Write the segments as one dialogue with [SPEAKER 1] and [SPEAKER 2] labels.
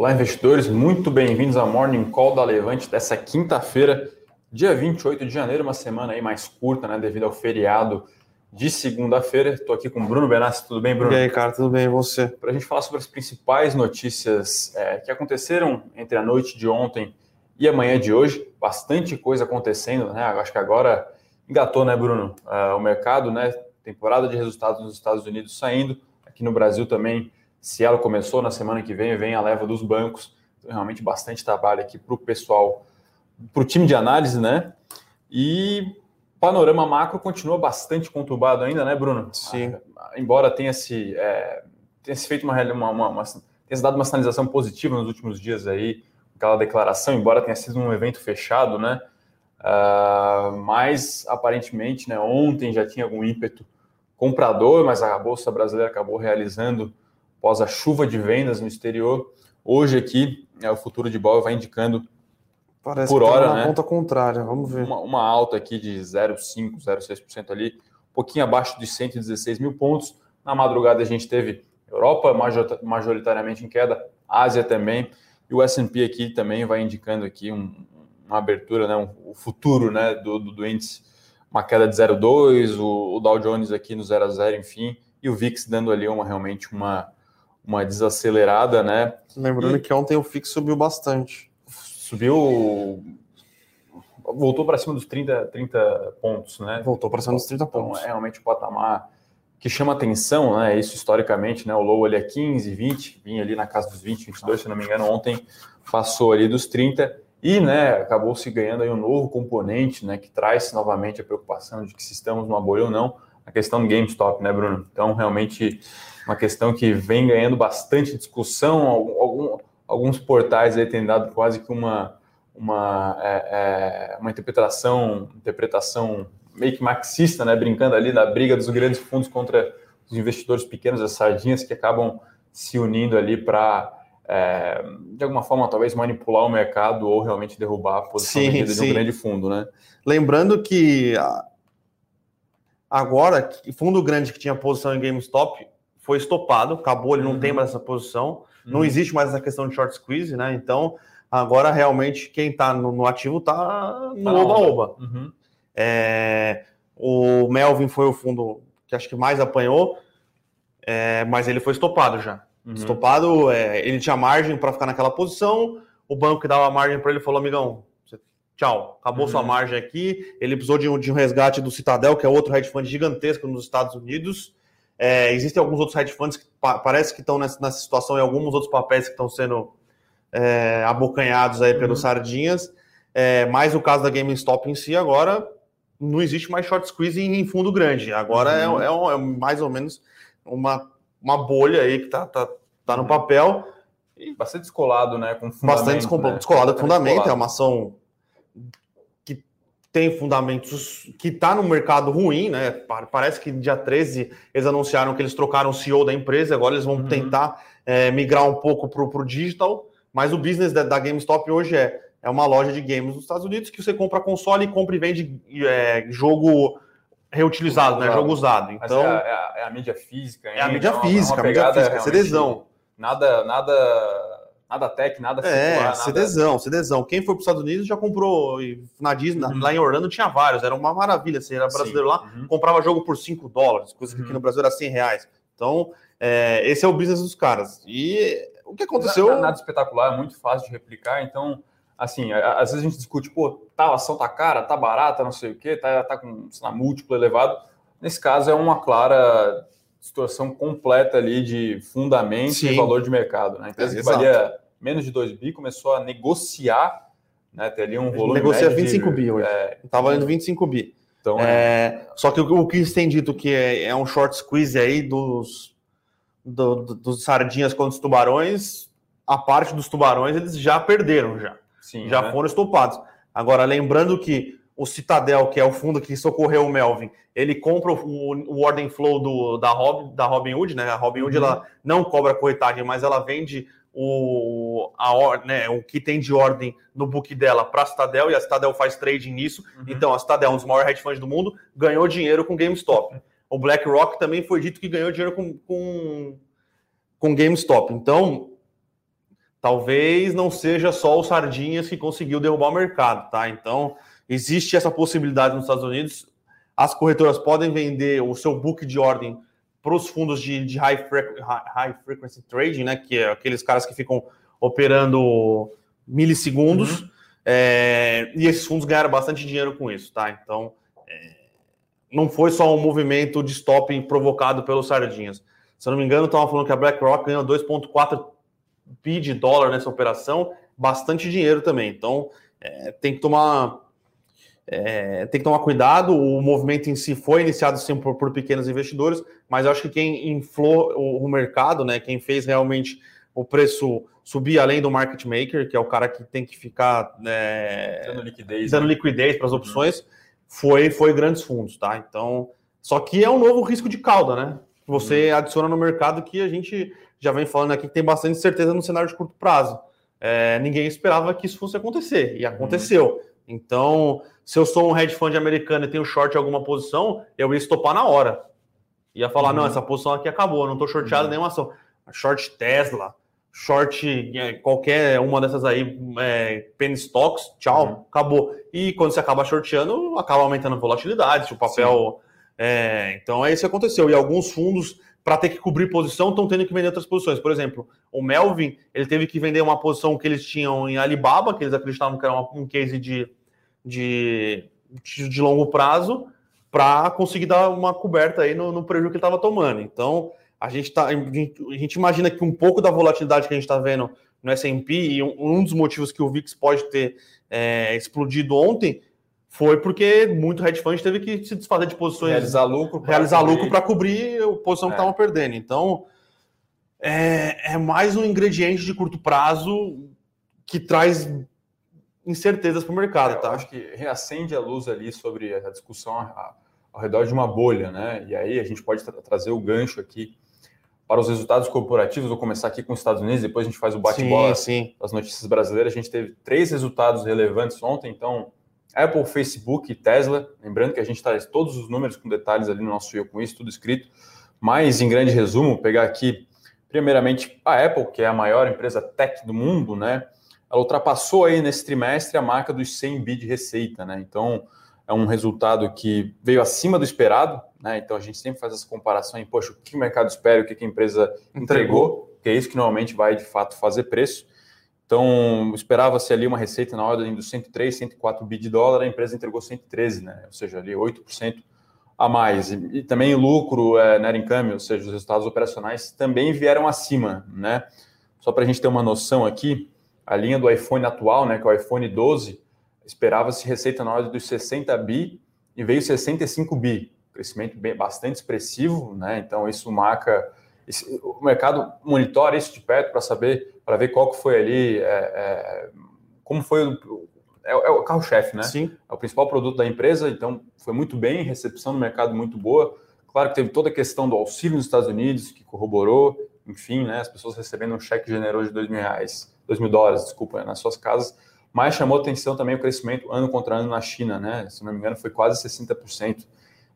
[SPEAKER 1] Olá, investidores, muito bem-vindos ao Morning Call da Levante dessa quinta-feira, dia 28 de janeiro, uma semana aí mais curta, né, devido ao feriado de segunda-feira. Estou aqui com o Bruno Benassi, tudo bem, Bruno?
[SPEAKER 2] E aí, cara, tudo bem, e você?
[SPEAKER 1] Para a gente falar sobre as principais notícias é, que aconteceram entre a noite de ontem e a manhã de hoje, bastante coisa acontecendo, né? Acho que agora engatou, né, Bruno? Uh, o mercado, né? Temporada de resultados nos Estados Unidos saindo, aqui no Brasil também se ela começou na semana que vem, vem a leva dos bancos. Então, realmente bastante trabalho aqui para o pessoal, para o time de análise, né? E panorama macro continua bastante conturbado ainda, né, Bruno?
[SPEAKER 2] Sim.
[SPEAKER 1] Ah, embora tenha se, é, tenha se feito uma, uma, uma, uma, tenha se dado uma sinalização positiva nos últimos dias aí, aquela declaração, embora tenha sido um evento fechado, né? Uh, mas aparentemente, né, ontem já tinha algum ímpeto comprador, mas a Bolsa Brasileira acabou realizando após a chuva de vendas no exterior. Hoje aqui, é, o futuro de Bol vai indicando
[SPEAKER 2] Parece
[SPEAKER 1] por
[SPEAKER 2] que
[SPEAKER 1] hora,
[SPEAKER 2] tá
[SPEAKER 1] né?
[SPEAKER 2] ponta contrária, vamos ver.
[SPEAKER 1] Uma, uma alta aqui de 0,5%, 0,6% ali, um pouquinho abaixo de 116 mil pontos. Na madrugada a gente teve Europa majoritariamente em queda, Ásia também, e o S&P aqui também vai indicando aqui um, uma abertura, né, um, o futuro né, do, do, do índice, uma queda de 0,2, o, o Dow Jones aqui no 0 a 0, enfim, e o VIX dando ali uma realmente uma, uma desacelerada, né?
[SPEAKER 2] Lembrando e... que ontem o FIX subiu bastante.
[SPEAKER 1] Subiu. Voltou para cima dos 30, 30 pontos, né?
[SPEAKER 2] Voltou para cima dos 30
[SPEAKER 1] então,
[SPEAKER 2] pontos.
[SPEAKER 1] Então, é realmente um patamar que chama atenção, né? Isso historicamente, né? O low ali é 15, 20, vinha ali na casa dos 20, 22, se não me engano, ontem passou ali dos 30 e, né, acabou se ganhando aí um novo componente, né, que traz novamente a preocupação de que se estamos numa bolha ou não, a questão do GameStop, né, Bruno? Então, realmente uma questão que vem ganhando bastante discussão. Algum, alguns portais aí têm dado quase que uma, uma, é, é, uma interpretação, interpretação meio que marxista, né? Brincando ali da briga dos grandes fundos contra os investidores pequenos, as sardinhas que acabam se unindo ali para é, de alguma forma, talvez manipular o mercado ou realmente derrubar a posição sim, de um grande fundo, né?
[SPEAKER 2] Lembrando que agora, fundo grande que tinha posição em GameStop foi estopado, acabou, ele não uhum. tem mais essa posição, uhum. não existe mais essa questão de short squeeze, né? Então, agora realmente quem está no, no, ativo está no oba-oba. Uhum. É, o Melvin foi o fundo que acho que mais apanhou, é, mas ele foi estopado já. Uhum. Estopado, é, ele tinha margem para ficar naquela posição, o banco que dava margem para ele falou, amigão, tchau, acabou sua uhum. margem aqui. Ele precisou de um, de um resgate do Citadel, que é outro hedge fund gigantesco nos Estados Unidos. É, existem alguns outros hedge funds que pa parece que estão nessa, nessa, situação e alguns outros papéis que estão sendo é, abocanhados aí pelos uhum. sardinhas. É, mas o caso da GameStop em si agora não existe mais short squeeze em, em fundo grande. Agora é, uhum. é, é, mais ou menos uma, uma bolha aí que está tá, tá no uhum. papel.
[SPEAKER 1] E bastante descolado, né? Com
[SPEAKER 2] bastante né? descolado com fundamento. É uma ação tem fundamentos que está no mercado ruim, né? Parece que dia 13 eles anunciaram que eles trocaram o CEO da empresa, agora eles vão uhum. tentar é, migrar um pouco para o digital, mas o business da, da, GameStop hoje é, é uma loja de games nos Estados Unidos que você compra console e compra e vende é, jogo reutilizado, né? Jogo usado. Então,
[SPEAKER 1] é a, é, a, é, a, mídia física.
[SPEAKER 2] É a mídia então, física, a mídia física, é CDzão.
[SPEAKER 1] Nada, nada Nada tech, nada
[SPEAKER 2] É, circular, nada... CDzão. Quem foi para os Estados Unidos já comprou na Disney, uhum. lá em Orlando tinha vários, era uma maravilha. Você era brasileiro Sim. lá, uhum. comprava jogo por 5 dólares, coisa que aqui uhum. no Brasil era 100 reais. Então, é, esse é o business dos caras. E o que aconteceu.
[SPEAKER 1] Nada, nada espetacular, é muito fácil de replicar. Então, assim, às vezes a gente discute, pô, tal ação tá cara, tá barata, não sei o quê, tá, tá com sei lá, múltiplo elevado. Nesse caso, é uma clara distorção completa ali de fundamento Sim. e valor de mercado. Né? A empresa é, valia menos de 2 bi começou a negociar, né? Ter ali um volume.
[SPEAKER 2] Negocia 25 de, bi hoje. É, tá valendo 25 bi. Então, é, é... Só que o, o que tem dito que é, é, um short squeeze aí dos, do, do, dos sardinhas contra os tubarões, a parte dos tubarões eles já perderam já. Sim, já né? foram estopados. Agora, lembrando que o Citadel, que é o fundo que socorreu o Melvin, ele compra o, o ordem flow do, da, Rob, da Robinhood, né? A Robinhood uhum. ela não cobra corretagem, mas ela vende o, a, né, o que tem de ordem no book dela para a Citadel e a Citadel faz trading nisso. Uhum. Então, a Citadel, um dos maiores hedge funds do mundo, ganhou dinheiro com GameStop. O BlackRock também foi dito que ganhou dinheiro com, com, com GameStop. Então, talvez não seja só o Sardinhas que conseguiu derrubar o mercado, tá? Então, existe essa possibilidade nos Estados Unidos. As corretoras podem vender o seu book de ordem para os fundos de, de high, high, frequency trading, né? Que é aqueles caras que ficam operando milissegundos. Uhum. É, e esses fundos ganharam bastante dinheiro com isso, tá? Então, é, não foi só um movimento de stop provocado pelos sardinhas. Se eu não me engano, estavam falando que a BlackRock ganhou 2,4 bi de dólar nessa operação, bastante dinheiro também. Então, é, tem que tomar é, tem que tomar cuidado. O movimento em si foi iniciado sim por, por pequenos investidores, mas eu acho que quem inflou o, o, mercado, né, quem fez realmente o preço subir além do market maker, que é o cara que tem que ficar né, dando liquidez, dando né? liquidez para as uhum. opções, uhum. foi, foi grandes fundos, tá? Então, só que é um novo risco de cauda, né? Você uhum. adiciona no mercado que a gente já vem falando aqui que tem bastante certeza no cenário de curto prazo. É, ninguém esperava que isso fosse acontecer, e aconteceu. Uhum. Então, se eu sou um hedge fund americano e tenho short em alguma posição, eu ia estopar na hora. Ia falar, uhum. não, essa posição aqui acabou, não estou shorteado uhum. nenhuma ação. Short Tesla, short é, qualquer uma dessas aí, é, penny stocks, tchau, uhum. acabou. E quando você acaba shorteando, acaba aumentando a volatilidade, o papel... É, então é isso que aconteceu. E alguns fundos para ter que cobrir posição, estão tendo que vender outras posições. Por exemplo, o Melvin, ele teve que vender uma posição que eles tinham em Alibaba, que eles acreditavam que era um case de, de, de longo prazo, para conseguir dar uma coberta aí no, no prejuízo que ele estava tomando. Então, a gente, tá, a gente imagina que um pouco da volatilidade que a gente está vendo no S&P, e um, um, dos motivos que o VIX pode ter é, explodido ontem, foi porque muito hedge fund teve que se desfazer de posições.
[SPEAKER 1] Realizar lucro.
[SPEAKER 2] Realizar cobrir. lucro para cobrir a posição é. que estavam perdendo. Então, é, é, mais um ingrediente de curto prazo que traz incertezas para o mercado. É, tá?
[SPEAKER 1] acho que reacende a luz ali sobre a discussão ao redor de uma bolha, né? E aí a gente pode tra trazer o gancho aqui para os resultados corporativos. Vou começar aqui com os Estados Unidos, depois a gente faz o bate-bola das notícias brasileiras. A gente teve três resultados relevantes ontem, então Apple, Facebook e Tesla. Lembrando que a gente traz todos os números com detalhes ali no nosso fio com isso, tudo escrito. Mas, em grande resumo, pegar aqui, primeiramente, a Apple, que é a maior empresa tech do mundo, né? Ela ultrapassou aí nesse trimestre a marca dos 100 bi de receita, né? Então, é um resultado que veio acima do esperado, né? Então, a gente sempre faz essa comparação em, poxa, o que o mercado espera, o que a empresa entregou, que é isso que normalmente vai, de fato, fazer preço. Então, esperava-se ali uma receita na ordem dos 103, 104 bi de dólar, a empresa entregou 113, né? ou seja, ali 8% a mais. E, e também o lucro, é, net income, ou seja, os resultados operacionais também vieram acima. Né? Só para a gente ter uma noção aqui, a linha do iPhone atual, né, que é o iPhone 12, esperava-se receita na ordem dos 60 bi e veio 65 bi. Crescimento bem, bastante expressivo, né? então isso marca esse, o mercado monitora isso de perto para saber, para ver qual que foi ali, é, é, como foi o, é, é o carro-chefe, né?
[SPEAKER 2] Sim.
[SPEAKER 1] É o principal produto da empresa, então foi muito bem, recepção no mercado muito boa. Claro que teve toda a questão do auxílio nos Estados Unidos, que corroborou, enfim, né? As pessoas recebendo um cheque generoso de dois mil reais, dois mil dólares, desculpa, nas suas casas. Mas chamou atenção também o crescimento ano contra ano na China, né? Se não me engano, foi quase 60%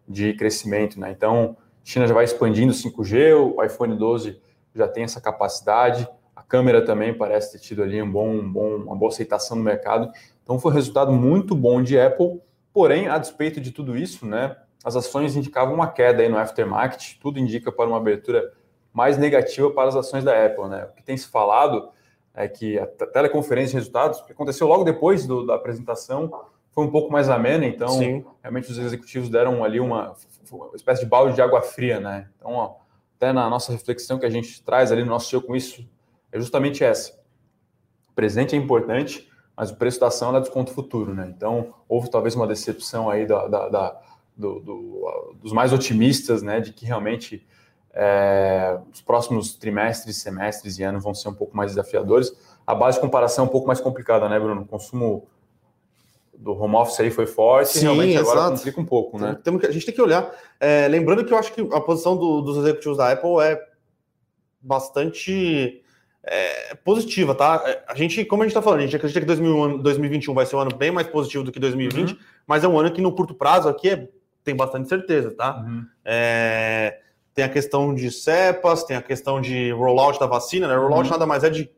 [SPEAKER 1] de crescimento, né? Então, China já vai expandindo 5G, o iPhone 12 já tem essa capacidade, a câmera também parece ter tido ali um bom, um bom, uma boa aceitação no mercado. Então foi um resultado muito bom de Apple, porém, a despeito de tudo isso, né, as ações indicavam uma queda aí no aftermarket, tudo indica para uma abertura mais negativa para as ações da Apple. Né? O que tem se falado é que a teleconferência de resultados, que aconteceu logo depois do, da apresentação, foi um pouco mais amena, então Sim. realmente os executivos deram ali uma, uma, espécie de balde de água fria, né? Então, ó, até na nossa reflexão que a gente traz ali no nosso show com isso, é justamente essa. O presente é importante, mas o preço da ação é desconto futuro, né? Então, houve talvez uma decepção aí da, da, da do, do, dos mais otimistas, né, de que realmente é, os próximos trimestres, semestres e anos vão ser um pouco mais desafiadores. A base de comparação é um pouco mais complicada, né, Bruno? O consumo do home office aí foi forte, Sim, realmente agora exato. complica um pouco, né?
[SPEAKER 2] Tem, a gente tem que olhar. É, lembrando que eu acho que a posição do, dos executivos da Apple é bastante é, positiva, tá? É, a gente, como a gente está falando, a gente acredita que 2021 vai ser um ano bem mais positivo do que 2020, uhum. mas é um ano que no curto prazo aqui é, tem bastante certeza, tá? Uhum. É, tem a questão de cepas, tem a questão de rollout da vacina, né? Rollout uhum. nada mais é de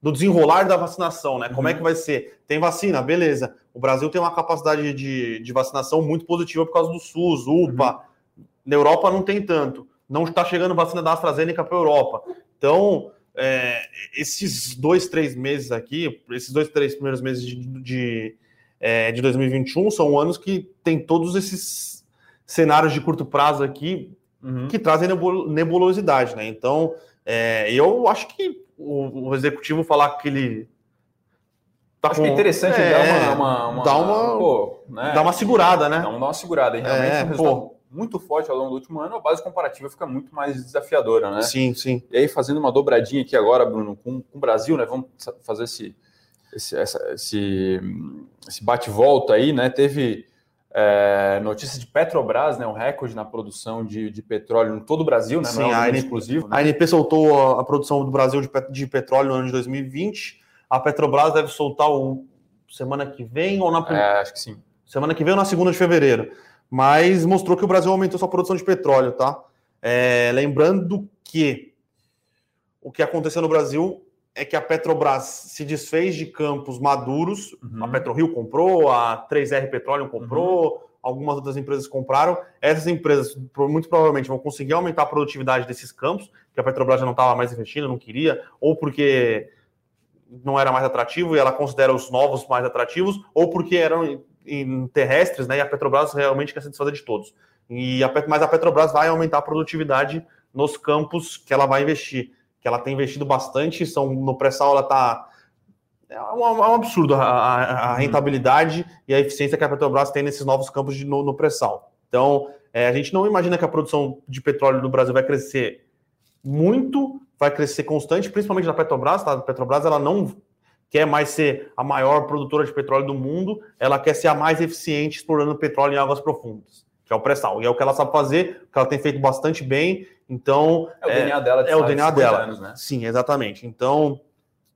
[SPEAKER 2] do desenrolar da vacinação, né? Como é que vai ser? Tem vacina, beleza. O Brasil tem uma capacidade de, de vacinação muito positiva por causa do SUS, UPA. Na Europa não tem tanto. Não está chegando vacina da AstraZeneca para a Europa. Então, é, esses dois, três meses aqui, esses dois, três primeiros meses de, de, é, de 2021 são anos que tem todos esses cenários de curto prazo aqui uhum. que trazem nebulosidade, né? Então, é, eu acho que o, o, executivo falar que ele.
[SPEAKER 1] Tá acho com... que é interessante é, dar uma, uma, uma,
[SPEAKER 2] dar uma, pô, né? dar uma segurada, né?
[SPEAKER 1] Dá uma, segurada. E realmente, é, pô, muito forte ao longo do último ano, a base comparativa fica muito mais desafiadora, né?
[SPEAKER 2] Sim, sim.
[SPEAKER 1] E aí, fazendo uma dobradinha aqui agora, Bruno, com, com o Brasil, né? Vamos fazer esse, esse, essa, esse, esse bate-volta aí, né? Teve é, notícia de Petrobras, né? Um recorde na produção de, de petróleo em todo o Brasil, né?
[SPEAKER 2] Sim, Não é a exclusivo. Né? A ANP soltou a, a, produção do Brasil de, de petróleo no ano de 2020. A Petrobras deve soltar o semana que vem ou na
[SPEAKER 1] é, acho que sim.
[SPEAKER 2] Semana que vem ou na segunda de fevereiro mas mostrou que o Brasil aumentou sua produção de petróleo, tá? É, lembrando que o que aconteceu no Brasil é que a Petrobras se desfez de campos maduros, uhum. a PetroRio comprou, a 3R Petroleum comprou, uhum. algumas outras empresas compraram. Essas empresas muito provavelmente vão conseguir aumentar a produtividade desses campos, que a Petrobras já não estava mais investindo, não queria, ou porque não era mais atrativo e ela considera os novos mais atrativos, ou porque eram em terrestres, né? E a Petrobras realmente quer se desfazer de todos. E a, mas a Petrobras vai aumentar a produtividade nos campos que ela vai investir, que ela tem investido bastante. São no pré-sal ela está é um, é um absurdo a, a, a, uhum. rentabilidade e a eficiência que a Petrobras tem nesses novos campos de, no, no pré-sal. Então, é, a gente não imagina que a produção de petróleo no Brasil vai crescer muito, vai crescer constante, principalmente na Petrobras. Tá? A Petrobras ela não quer mais ser a maior produtora de petróleo do mundo, ela quer ser a mais eficiente explorando petróleo em águas profundas, que é o pré-sal. E é o que ela sabe fazer, que ela tem feito bastante bem. Então.
[SPEAKER 1] É o é, DNA dela de
[SPEAKER 2] É o DNA dela.
[SPEAKER 1] Anos, né?
[SPEAKER 2] Sim, exatamente. Então,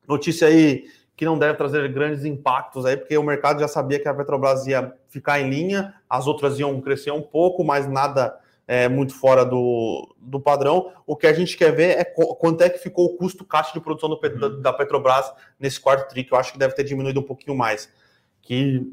[SPEAKER 2] notícia aí que não deve trazer grandes impactos aí, porque o mercado já sabia que a Petrobras ia ficar em linha, as outras iam crescer um pouco, mas nada é, muito fora do, do padrão. O que a gente quer ver é quanto é que ficou o custo caixa de produção do, uhum. da, Petrobras nesse quarto tri, que eu acho que deve ter diminuído um pouquinho mais. Que,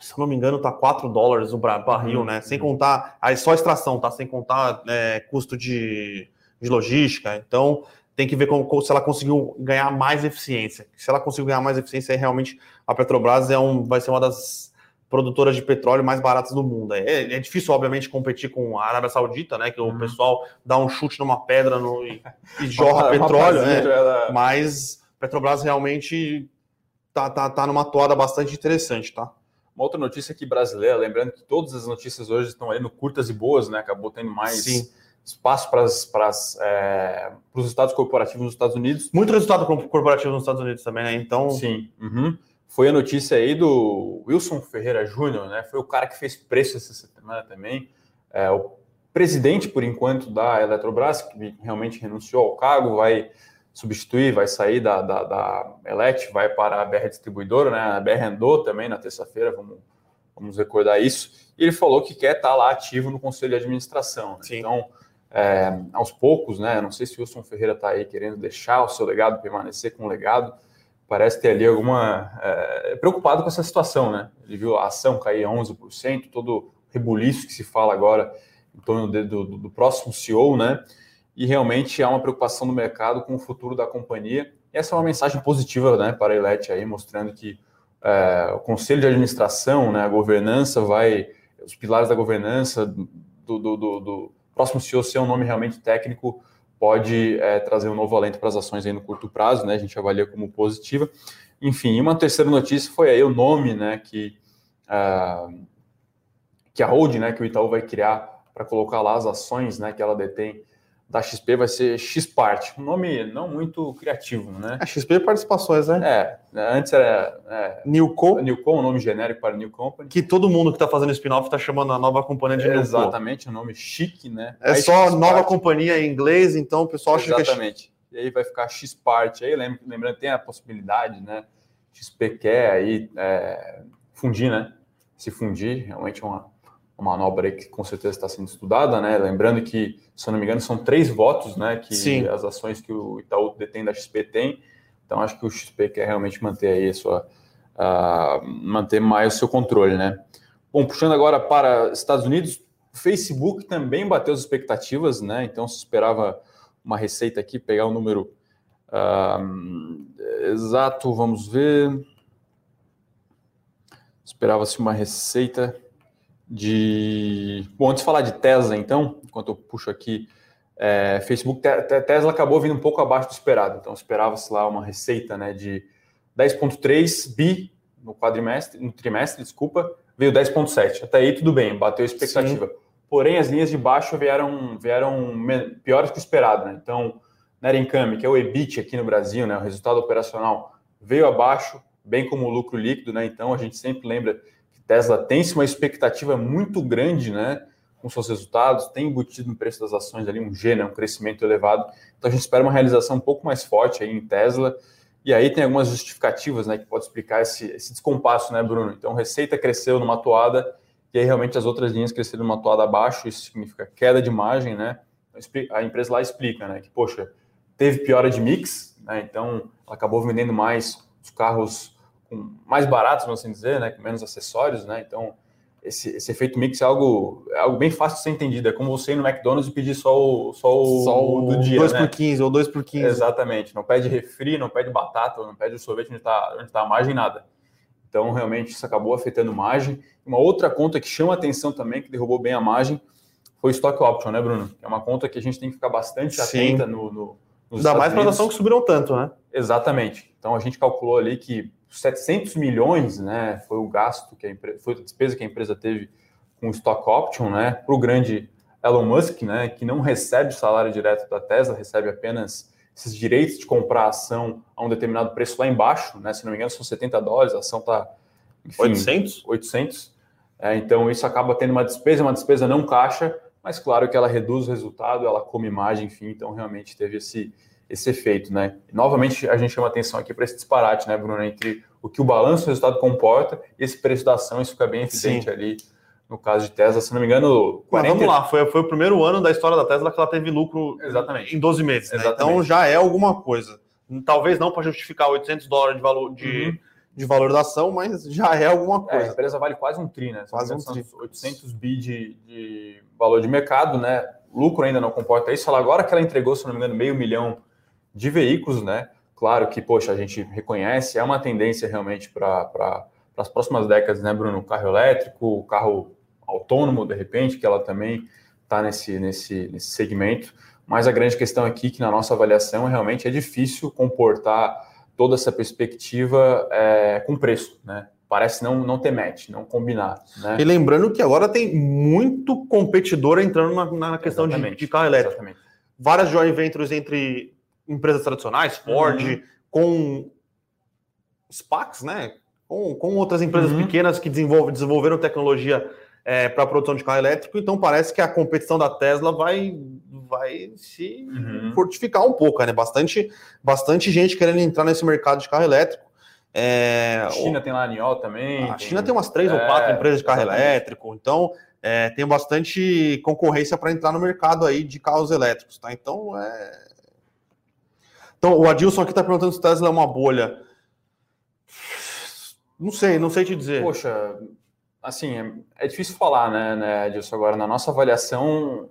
[SPEAKER 2] se não me engano, tá 4 dólares o barril, uhum. né? Sem contar, aí só extração, tá? Sem contar é, custo de, de logística. Então, tem que ver como, se ela conseguiu ganhar mais eficiência. Se ela conseguiu ganhar mais eficiência, aí realmente a Petrobras é um, vai ser uma das produtoras de petróleo mais baratas do mundo. É, é, difícil, obviamente, competir com a Arábia Saudita, né? Que uhum. o pessoal dá um chute numa pedra no, e, e jorra petróleo, né? Ela... Mas Petrobras realmente tá, tá, tá numa toada bastante interessante, tá?
[SPEAKER 1] Uma outra notícia aqui brasileira, lembrando que todas as notícias hoje estão aí no curtas e boas, né? Acabou tendo mais Sim. espaço para é, os estados corporativos nos Estados Unidos.
[SPEAKER 2] Muito resultado corporativo nos Estados Unidos também, né? Então.
[SPEAKER 1] Sim. Uhum foi a notícia aí do Wilson Ferreira Júnior, né? Foi o cara que fez preço essa semana também. É, o presidente, por enquanto, da Eletrobras, que realmente renunciou ao cargo, vai substituir, vai sair da, da, da Elet, vai para a BR Distribuidora, né? A BR andou também na terça-feira, vamos, vamos recordar isso. E ele falou que quer estar lá ativo no conselho de administração. Né? Então, é, aos poucos, né? Não sei se o Wilson Ferreira está aí querendo deixar o seu legado, permanecer com o legado parece ter ali alguma. É, preocupado com essa situação, né? Ele viu a ação cair 11%, todo rebuliço que se fala agora em torno de, do, do, próximo CEO, né? E realmente há uma preocupação no mercado com o futuro da companhia. Essa é uma mensagem positiva né, para a Elet aí, mostrando que é, o conselho de administração, né, a governança vai. Os pilares da governança do, do, do, do próximo CEO ser um nome realmente técnico pode é, trazer um novo alento para as ações aí no curto prazo, né? A gente avalia como positiva. Enfim, uma terceira notícia foi aí o nome, né, que, uh, que a holding, né, que o Itaú vai criar para colocar lá as ações, né, que ela detém da XP vai ser Xpart, um nome não muito criativo, né?
[SPEAKER 2] A XP Participações, né?
[SPEAKER 1] É, antes era é,
[SPEAKER 2] Newco,
[SPEAKER 1] Newco, um nome genérico para New Company.
[SPEAKER 2] Que todo mundo que está fazendo spin-off está chamando a nova companhia de é,
[SPEAKER 1] Newco. Exatamente, um nome chique, né?
[SPEAKER 2] É aí só nova companhia em inglês, então o pessoal
[SPEAKER 1] acha Exatamente. que é Exatamente. E aí vai ficar Xpart, aí lembrando, tem a possibilidade, né? XP quer aí é, fundir, né? Se fundir, realmente é uma uma manobra que com certeza está sendo estudada, né? Lembrando que, se eu não me engano, são três votos, né? Que Sim. as ações que o Itaú detém da XP tem Então acho que o XP quer realmente manter aí a sua uh, manter mais o seu controle, né? Bom, puxando agora para Estados Unidos, o Facebook também bateu as expectativas, né? Então se esperava uma receita aqui, pegar o número uh, exato, vamos ver. Esperava-se uma receita de. Bom, antes de falar de Tesla, então, enquanto eu puxo aqui, é, Facebook, Tesla acabou vindo um pouco abaixo do esperado. Então, esperava-se lá uma receita né, de 10,3 bi no quadrimestre, no trimestre, desculpa, veio 10,7. Até aí tudo bem, bateu a expectativa. Sim. Porém, as linhas de baixo vieram, vieram piores que o esperado. Né? Então, net income, que é o EBIT aqui no Brasil, né, o resultado operacional, veio abaixo, bem como o lucro líquido. Né? Então, a gente sempre lembra Tesla tem uma expectativa muito grande né, com seus resultados, tem embutido no preço das ações ali um G, né, um crescimento elevado. Então, a gente espera uma realização um pouco mais forte aí em Tesla. E aí tem algumas justificativas né, que pode explicar esse, esse descompasso, né, Bruno? Então, receita cresceu numa toada e aí realmente as outras linhas cresceram numa toada abaixo, isso significa queda de margem, né? A empresa lá explica, né, que, poxa, teve piora de mix, né? Então, ela acabou vendendo mais os carros com, mais baratos, vamos assim dizer, né, com menos acessórios, né? Então, esse, esse efeito mix é algo, é algo bem fácil de ser entendido. É como você ir no McDonald's e pedir só o, só o,
[SPEAKER 2] só o do dia. 2 né? por 15 ou 2 por 15.
[SPEAKER 1] Exatamente. Não pede refri, não pede batata, não pede o sorvete onde está onde tá a margem, nada. Então, realmente, isso acabou afetando margem. Uma outra conta que chama atenção também, que derrubou bem a margem, foi o Stock Option, né, Bruno? É uma conta que a gente tem que ficar bastante atenta no, no,
[SPEAKER 2] nos Ainda mais para as ações que subiram tanto, né?
[SPEAKER 1] Exatamente. Então, a gente calculou ali que 700 milhões né, foi o gasto, que a empresa, foi a despesa que a empresa teve com o stock option, né, para o grande Elon Musk, né, que não recebe o salário direto da Tesla, recebe apenas esses direitos de comprar a ação a um determinado preço lá embaixo, né, se não me engano são 70 dólares, a ação está...
[SPEAKER 2] 800?
[SPEAKER 1] 800. É, então isso acaba tendo uma despesa, uma despesa não caixa, mas claro que ela reduz o resultado, ela come imagem, enfim, então realmente teve esse, esse efeito, né? Novamente, a gente chama atenção aqui para esse disparate, né, Bruno, entre o que o balanço do resultado comporta e esse preço da ação, isso fica bem evidente Sim. ali no caso de Tesla, se não me engano.
[SPEAKER 2] 40... Mas vamos lá, foi, foi o primeiro ano da história da Tesla que ela teve lucro
[SPEAKER 1] Exatamente.
[SPEAKER 2] em 12 meses. Né? Então já é alguma coisa. Talvez não para justificar 800 dólares de valor de, uhum. de valor da ação, mas já é alguma coisa. É,
[SPEAKER 1] a empresa vale quase um tri, né?
[SPEAKER 2] Quase um tri.
[SPEAKER 1] 800 bi de, de valor de mercado, né? lucro ainda não comporta isso. Ela agora que ela entregou, se não me engano, meio milhão de veículos, né? Claro que, poxa, a gente reconhece, é uma tendência realmente para pra, as próximas décadas, né, Bruno? O carro elétrico, o carro autônomo, de repente, que ela também está nesse, nesse, nesse segmento. Mas a grande questão aqui, que na nossa avaliação, realmente é difícil comportar toda essa perspectiva é, com preço, né? Parece não, não ter match, não combinar. Né?
[SPEAKER 2] E lembrando que agora tem muito competidor entrando na, na questão de, de, carro elétrico. Exatamente. Várias joint ventures entre empresas tradicionais, Ford, uhum. com SPACs, né? Com, com outras empresas uhum. pequenas que desenvolve, desenvolveram tecnologia é, para a produção de carro elétrico, então parece que a competição da Tesla vai, vai se uhum. fortificar um pouco, né? Bastante, bastante gente querendo entrar nesse mercado de carro elétrico.
[SPEAKER 1] É, a China o... tem lá a Niol também.
[SPEAKER 2] A tem... China tem umas três é, ou quatro empresas de carro exatamente. elétrico, então é, tem bastante concorrência para entrar no mercado aí de carros elétricos, tá? Então é então, o Adilson aqui está perguntando se Tesla é uma bolha. Não sei, não sei te dizer.
[SPEAKER 1] Poxa, assim, é, é difícil falar, né, né, Adilson? Agora, na nossa avaliação,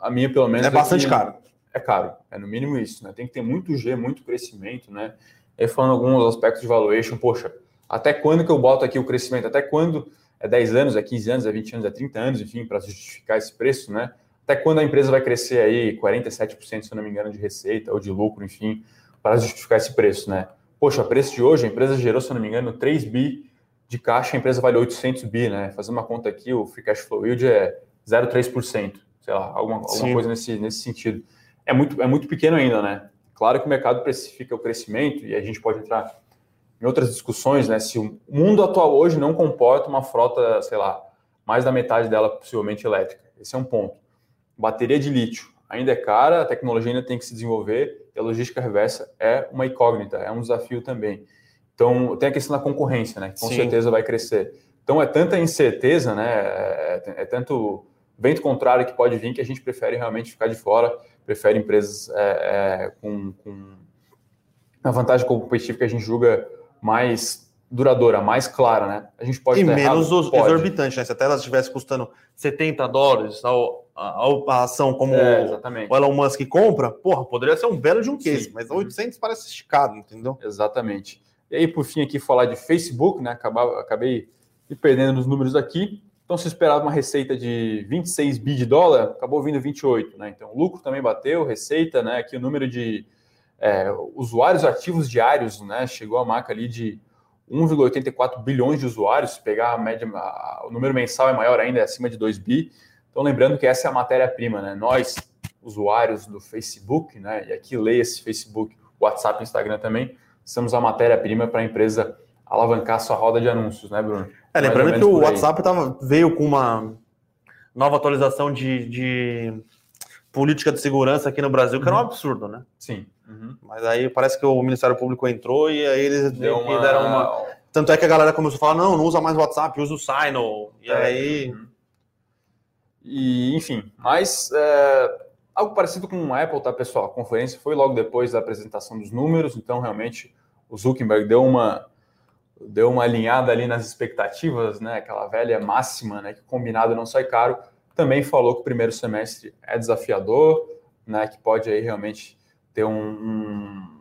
[SPEAKER 1] a, minha, pelo menos.
[SPEAKER 2] É bastante
[SPEAKER 1] é
[SPEAKER 2] caro.
[SPEAKER 1] É caro, é no mínimo isso, né? Tem que ter muito G, muito crescimento, né? E falando alguns aspectos de valuation, poxa, até quando que eu boto aqui o crescimento? Até quando? É 10 anos, é 15 anos, é 20 anos, é 30 anos, enfim, para justificar esse preço, né? Até quando a empresa vai crescer aí 47%, se eu não me engano, de receita ou de lucro, enfim, para justificar esse preço, né? Poxa, preço de hoje, a empresa gerou, se eu não me engano, 3 bi de caixa, a empresa vale 800 bi, né? Fazendo uma conta aqui, o free cash flow yield é 0,3%, sei lá, alguma, alguma coisa nesse, nesse sentido. É muito, é muito pequeno ainda, né? Claro que o mercado precifica o crescimento e a gente pode entrar em outras discussões, né? Se o mundo atual hoje não comporta uma frota, sei lá, mais da metade dela possivelmente elétrica. Esse é um ponto. Bateria de lítio ainda é cara, a tecnologia ainda tem que se desenvolver e a logística reversa é uma incógnita, é um desafio também. Então, tem a questão da concorrência, né? Que com Sim. certeza vai crescer. Então, é tanta incerteza, né? É, é, tanto vento contrário que pode vir que a gente prefere realmente ficar de fora, prefere empresas é, é, com, com a vantagem competitiva que a gente julga mais duradoura, mais clara, né? A gente pode
[SPEAKER 2] e menos errado, pode. exorbitante, né? Se a tela estivesse custando 70 dólares a, a ação como é, o Elon Musk compra, porra, poderia ser um belo de um case, Sim. mas 800 uhum. parece esticado, entendeu?
[SPEAKER 1] Exatamente. E aí, por fim, aqui falar de Facebook, né? Acabava, acabei me perdendo nos números aqui. Então, se esperava uma receita de 26 bi de dólar, acabou vindo 28, né? Então, o lucro também bateu, receita, né? Aqui o número de é, usuários ativos diários, né? Chegou a marca ali de 1,84 bilhões de usuários. Se pegar a média, a, o número mensal é maior ainda, é acima de 2 bi. Então, lembrando que essa é a matéria-prima, né? Nós, usuários do Facebook, né? E aqui leia esse Facebook, WhatsApp, Instagram também, somos a matéria-prima para a empresa alavancar sua roda de anúncios, né, Bruno?
[SPEAKER 2] É, lembrando que o WhatsApp tava, veio com uma nova atualização de, de, política de segurança aqui no Brasil, que uhum. era um uhum. absurdo, né?
[SPEAKER 1] Sim.
[SPEAKER 2] Uhum. Mas aí parece que o Ministério Público entrou e aí eles Deu uma... deram uma. Tanto é que a galera começou a falar: não, não usa mais o WhatsApp, usa o Signal. E é. aí. Uhum.
[SPEAKER 1] E, enfim, mas é, algo parecido com a Apple, tá, pessoal? A conferência foi logo depois da apresentação dos números, então realmente o Zuckerberg deu uma deu uma alinhada ali nas expectativas, né? Aquela velha máxima, né? Que combinado não sai caro. Também falou que o primeiro semestre é desafiador, né? Que pode aí realmente ter um, um,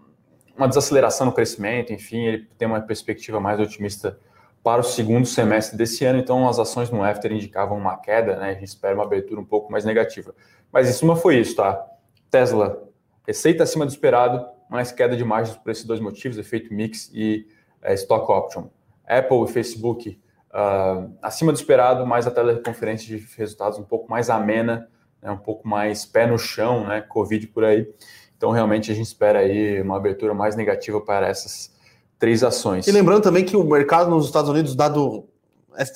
[SPEAKER 1] uma desaceleração no crescimento. Enfim, ele tem uma perspectiva mais otimista para o segundo semestre desse ano. Então, as ações no After indicavam uma queda, né? A gente espera uma abertura um pouco mais negativa. Mas em cima foi isso, tá? Tesla, receita acima do esperado, mas queda de margens por esses dois motivos, efeito mix e é, stock option. Apple e Facebook uh, acima do esperado, mas a teleconferência de resultados um pouco mais amena, né, um pouco mais pé no chão, né, Covid por aí. Então, realmente, a gente espera aí uma abertura mais negativa para essas três ações.
[SPEAKER 2] E lembrando também que o mercado nos Estados Unidos, dado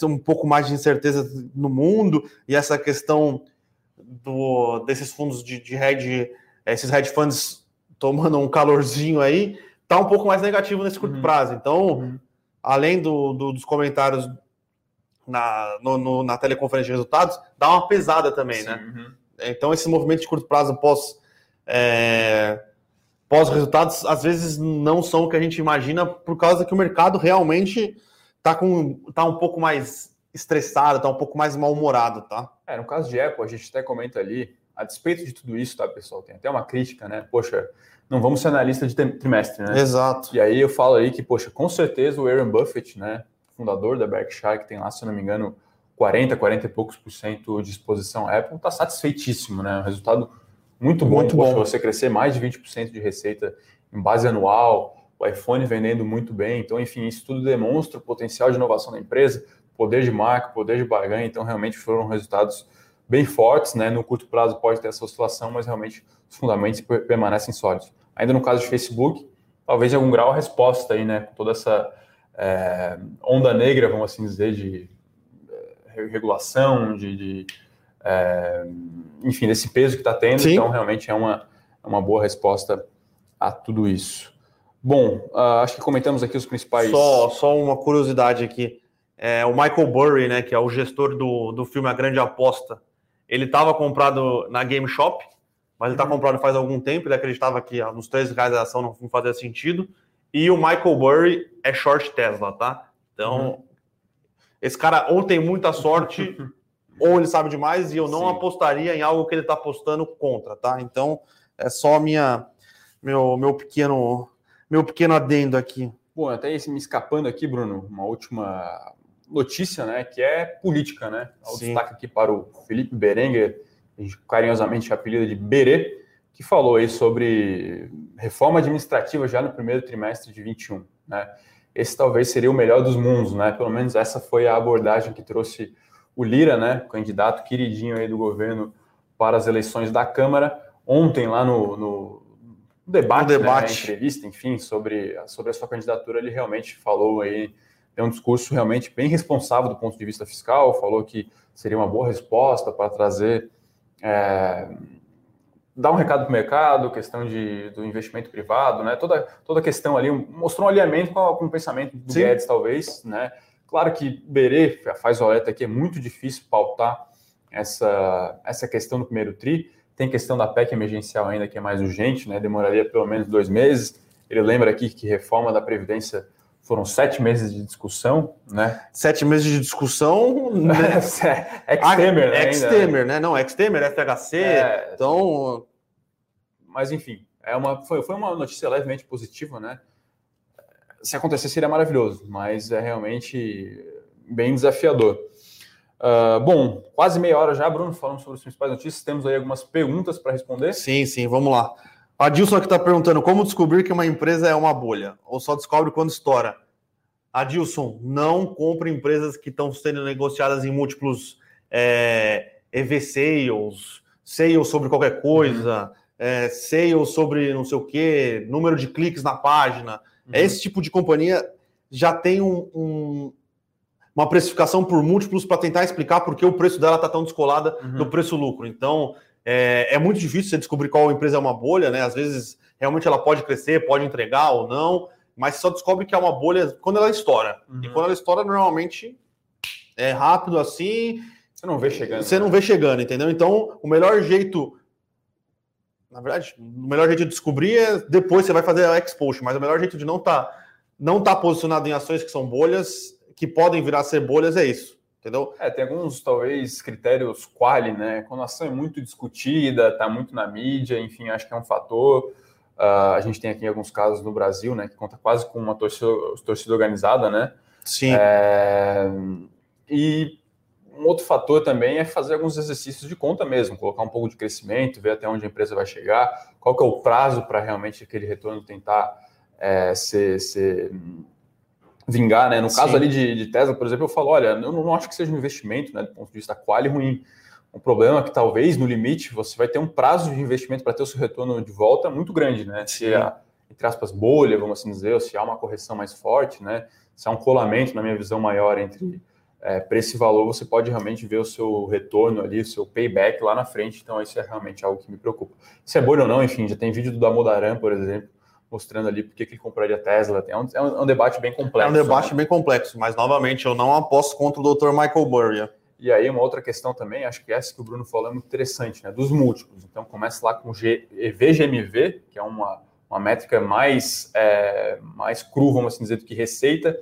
[SPEAKER 2] um pouco mais de incerteza no mundo e essa questão do, desses fundos de, de hedge, esses hedge funds tomando um calorzinho aí, tá um pouco mais negativo nesse curto uhum. prazo. Então, uhum. além do, do, dos comentários na, no, no, na teleconferência de resultados, dá uma pesada também, né? Sim, né? Uhum. Então, esse movimento de curto prazo pós, é, pós resultados, às vezes não são o que a gente imagina, por causa que o mercado realmente tá, com, tá um pouco mais estressado, tá um pouco mais mal-humorado, tá?
[SPEAKER 1] É, no caso de Apple, a gente até comenta ali, a despeito de tudo isso, tá, pessoal? Tem até uma crítica, né? Poxa, não vamos ser analista de trimestre, né?
[SPEAKER 2] Exato.
[SPEAKER 1] E aí eu falo aí que, poxa, com certeza o Warren Buffett, né, fundador da Berkshire, que tem lá, se eu não me engano, 40, 40 e poucos por cento de exposição Apple, está satisfeitíssimo, né? Um resultado muito bom. Muito poxa, bom. Você crescer mais de 20% de receita em base anual, o iPhone vendendo muito bem. Então, enfim, isso tudo demonstra o potencial de inovação da empresa, poder de marca, poder de barganha. Então, realmente foram resultados bem fortes, né? No curto prazo pode ter essa oscilação, mas realmente os fundamentos permanecem sólidos. Ainda no caso de Facebook, talvez em algum grau a resposta aí, né? Com toda essa é, onda negra, vamos assim dizer, de é, regulação, de, de é, enfim, desse peso que está tendo. Sim. Então, realmente é uma, é uma boa resposta a tudo isso. Bom, uh, acho que comentamos aqui os principais.
[SPEAKER 2] Só, só uma curiosidade aqui. É, o Michael Burry, né, que é o gestor do, do filme A Grande Aposta, ele estava comprado na Game Shop mas ele está uhum. comprado faz algum tempo, ele acreditava que uns 13 reais a ação não fazia sentido. E o Michael Burry é short Tesla, tá? Então, uhum. esse cara ou tem muita sorte, ou ele sabe demais, e eu não Sim. apostaria em algo que ele está apostando contra, tá? Então, é só minha, meu, meu, pequeno, meu pequeno adendo aqui.
[SPEAKER 1] Bom, até me escapando aqui, Bruno, uma última notícia, né, que é política, né? O destaque aqui para o Felipe Berenguer, carinhosamente apelida de Berê, que falou aí sobre reforma administrativa já no primeiro trimestre de 21. Né? Esse talvez seria o melhor dos mundos, né? Pelo menos essa foi a abordagem que trouxe o Lira, né? Candidato queridinho aí do governo para as eleições da Câmara. Ontem, lá no, no debate, no debate. Né? entrevista, enfim, sobre, sobre a sua candidatura, ele realmente falou aí, tem um discurso realmente bem responsável do ponto de vista fiscal, falou que seria uma boa resposta para trazer é, dar um recado para o mercado, questão de, do investimento privado, né? Toda, toda a questão ali, mostrou um alinhamento com, com o pensamento do Sim. Guedes, talvez, né? Claro que Berê faz o alerta aqui, é muito difícil pautar essa, essa questão do primeiro TRI. Tem questão da PEC emergencial ainda, que é mais urgente, né? Demoraria pelo menos dois meses. Ele lembra aqui que reforma da Previdência foram sete meses de discussão, né?
[SPEAKER 2] Sete meses de discussão. Né?
[SPEAKER 1] Ex-Temer,
[SPEAKER 2] né? Ex-Temer, né? Não, Ex-Temer, FHC. É, então.
[SPEAKER 1] Mas, enfim, é uma, foi, foi uma notícia levemente positiva, né? Se acontecer, seria maravilhoso, mas é realmente bem desafiador. Uh, bom, quase meia hora já, Bruno, falando sobre as principais notícias. Temos aí algumas perguntas para responder.
[SPEAKER 2] Sim, sim, vamos lá. A Dilson aqui está perguntando como descobrir que uma empresa é uma bolha, ou só descobre quando estoura. Adilson, não compre empresas que estão sendo negociadas em múltiplos é, EV sales, sales sobre qualquer coisa, uhum. é, sales sobre não sei o que, número de cliques na página. Uhum. Esse tipo de companhia já tem um, um, uma precificação por múltiplos para tentar explicar por que o preço dela está tão descolada uhum. do preço-lucro. Então, é, é, muito difícil você descobrir qual empresa é uma bolha, né? Às vezes, realmente ela pode crescer, pode entregar ou não, mas só descobre que é uma bolha quando ela estoura. Uhum. E quando ela estoura, normalmente é rápido assim.
[SPEAKER 1] Você não vê chegando.
[SPEAKER 2] Você né? não vê chegando, entendeu? Então, o melhor jeito. Na verdade, o melhor jeito de descobrir é depois você vai fazer a exposure, mas o melhor jeito de não estar tá, não tá posicionado em ações que são bolhas que podem virar ser bolhas é isso, entendeu?
[SPEAKER 1] É, tem alguns, talvez, critérios quali, né? Quando a ação é muito discutida, está muito na mídia, enfim, acho que é um fator. Uh, a gente tem aqui alguns casos no Brasil, né, que conta quase com uma torcida, torcida organizada, né?
[SPEAKER 2] Sim.
[SPEAKER 1] É, e um outro fator também é fazer alguns exercícios de conta mesmo, colocar um pouco de crescimento, ver até onde a empresa vai chegar, qual que é o prazo para realmente aquele retorno tentar é, ser, ser vingar, né? No caso Sim. ali de, de, Tesla, por exemplo, eu falo, olha, eu não acho que seja um investimento, né, do ponto de vista quali ruim. Um problema é que talvez no limite você vai ter um prazo de investimento para ter o seu retorno de volta muito grande, né? Se a, entre aspas, bolha, vamos assim dizer, ou se há uma correção mais forte, né? Se há um colamento, na minha visão, maior entre é, preço e valor, você pode realmente ver o seu retorno ali, o seu payback lá na frente. Então, isso é realmente algo que me preocupa. Se é bolha ou não, enfim, já tem vídeo do Damodaran, por exemplo, mostrando ali porque que ele compraria Tesla. É um, é um, debate bem complexo.
[SPEAKER 2] É um debate né? bem complexo, mas novamente eu não aposto contra o Dr. Michael Burry.
[SPEAKER 1] E aí uma outra questão também, acho que essa que o Bruno falou é muito interessante, né? Dos múltiplos. Então começa lá com G, VGMV, que é uma, uma métrica mais, é, mais cru, vamos assim dizer, do que receita.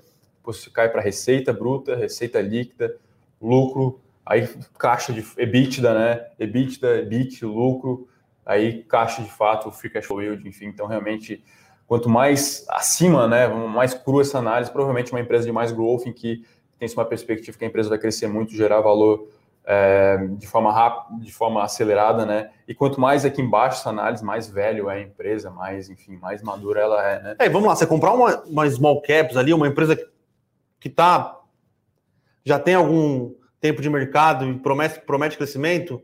[SPEAKER 1] Você cai para receita bruta, receita líquida, lucro, aí caixa de EBITDA, né? EBITDA, EBIT, lucro, aí caixa de fato, free cash flow yield, enfim. Então, realmente, quanto mais acima, né, mais cru essa análise, provavelmente uma empresa de mais growth, em que tem uma perspectiva que a empresa vai crescer muito, gerar valor é, de forma rápida, de forma acelerada, né? E quanto mais aqui embaixo essa análise, mais velho é a empresa, mais, enfim, mais madura ela é, né?
[SPEAKER 2] É, vamos lá, você comprar uma, uma small caps ali, uma empresa que tá já tem algum tempo de mercado e promete, promete crescimento,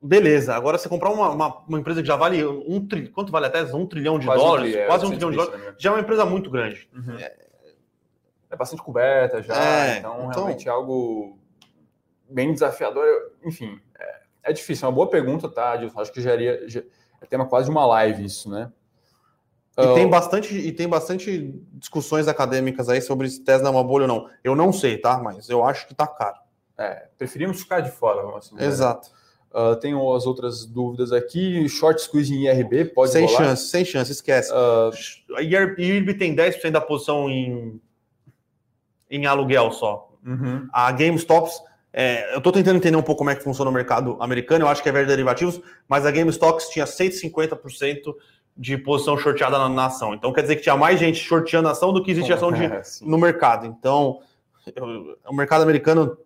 [SPEAKER 2] Beleza, agora você comprar uma, uma, uma, empresa que já vale um trilhão, quanto vale a Tesla? Um trilhão de quase dólares, um, é, quase um trilhão de dólares, né? já é uma empresa muito grande.
[SPEAKER 1] Uhum. É... é... bastante coberta já, é, então, então, realmente é algo bem desafiador. Enfim, é, é, difícil, é uma boa pergunta, tá, Adilson? Acho que já já, é tema quase de uma live isso, né?
[SPEAKER 2] E, uh, tem bastante, e tem bastante discussões acadêmicas aí sobre se Tesla é uma bolha ou não. Eu não sei, tá? Mas eu acho que tá caro.
[SPEAKER 1] É, preferimos ficar de fora, vamos
[SPEAKER 2] assim. Exato.
[SPEAKER 1] Uh, tenho as outras dúvidas aqui. Short squeeze em IRB, pode
[SPEAKER 2] Sem rolar? chance, sem chance, esquece. Uh, a IRB tem 10% da posição em, em aluguel só. Uhum. A GameStops, é, eu estou tentando entender um pouco como é que funciona o mercado americano, eu acho que é verde derivativos, mas a GameStops tinha 150% de posição shorteada na, na, ação. Então quer dizer que tinha mais gente shorteando a ação do que existe ação de, é, no mercado. Então, eu, o mercado americano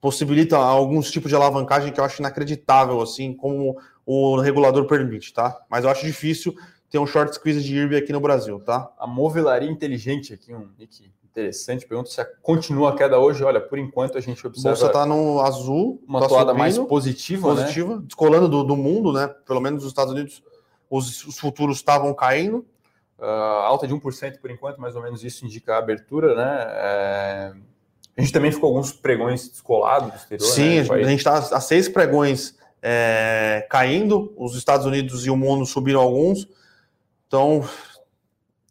[SPEAKER 2] possibilita alguns tipos de alavancagem que eu acho inacreditável, assim, como o regulador permite, tá? Mas eu acho difícil ter um short squeeze de IRB aqui no Brasil, tá?
[SPEAKER 1] A movelaria inteligente aqui, um nick interessante, pergunta se continua a queda hoje. Olha, por enquanto a gente observa...
[SPEAKER 2] Bolsa tá no azul,
[SPEAKER 1] uma
[SPEAKER 2] tá
[SPEAKER 1] toada mais positiva,
[SPEAKER 2] positiva, né? descolando do, do, mundo, né? Pelo menos nos Estados Unidos, os, os futuros estavam caindo.
[SPEAKER 1] Uh, alta de 1% por enquanto, mais ou menos isso indica a abertura, né? É a gente também ficou alguns pregões descolados do exterior.
[SPEAKER 2] Sim, né? a gente está a seis pregões é, caindo, os Estados Unidos e o mundo subiram alguns. Então,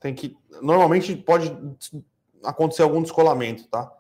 [SPEAKER 2] tem que. Normalmente pode acontecer algum descolamento, tá?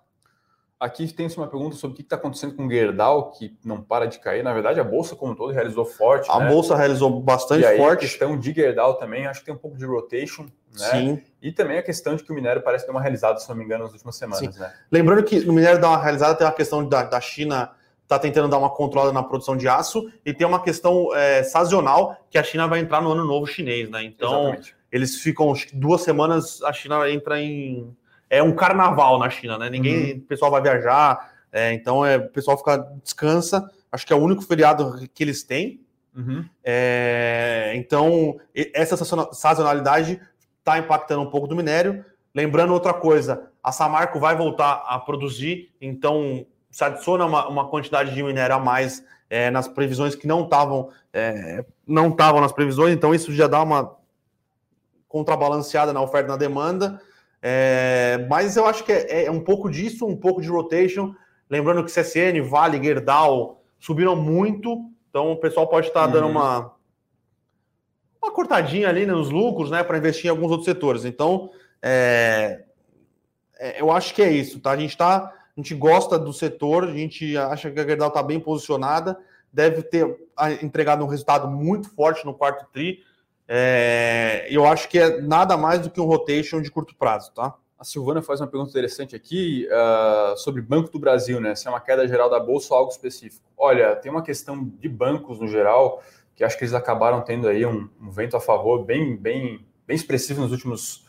[SPEAKER 1] Aqui tem-se uma pergunta sobre o que está acontecendo com o Gerdau, que não para de cair. Na verdade, a Bolsa como um todo realizou forte.
[SPEAKER 2] A
[SPEAKER 1] né?
[SPEAKER 2] Bolsa realizou bastante
[SPEAKER 1] e aí,
[SPEAKER 2] forte.
[SPEAKER 1] A questão de Gerdau também, acho que tem um pouco de rotation. Né?
[SPEAKER 2] Sim.
[SPEAKER 1] E também a questão de que o minério parece ter uma realizada, se não me engano, nas últimas semanas. Né?
[SPEAKER 2] Lembrando que no minério dá uma realizada, tem uma questão da, da China está tentando dar uma controle na produção de aço e tem uma questão é, sazonal que a China vai entrar no ano novo chinês, né? Então Exatamente. eles ficam duas semanas, a China entra em é um carnaval na China, né? Ninguém, uhum. o pessoal vai viajar, é, então é, o pessoal fica descansa. Acho que é o único feriado que eles têm. Uhum. É, então essa sazonalidade está impactando um pouco do minério. Lembrando outra coisa, a Samarco vai voltar a produzir, então se adiciona uma, uma quantidade de minério a mais é, nas previsões que não estavam é, não estavam nas previsões, então isso já dá uma contrabalanceada na oferta e na demanda. É, mas eu acho que é, é, um pouco disso, um pouco de rotation. Lembrando que CSN, Vale, Gerdau subiram muito, então o pessoal pode estar uhum. dando uma, uma cortadinha ali nos lucros, né, para investir em alguns outros setores. Então, é, é, eu acho que é isso, tá? A gente está a gente gosta do setor, a gente acha que a Gerdau está bem posicionada, deve ter entregado um resultado muito forte no quarto tri. É, eu acho que é nada mais do que um rotation de curto prazo, tá?
[SPEAKER 1] A Silvana faz uma pergunta interessante aqui uh, sobre Banco do Brasil, né? Se é uma queda geral da Bolsa ou algo específico. Olha, tem uma questão de bancos no geral, que acho que eles acabaram tendo aí um, um vento a favor bem, bem, bem expressivo nos últimos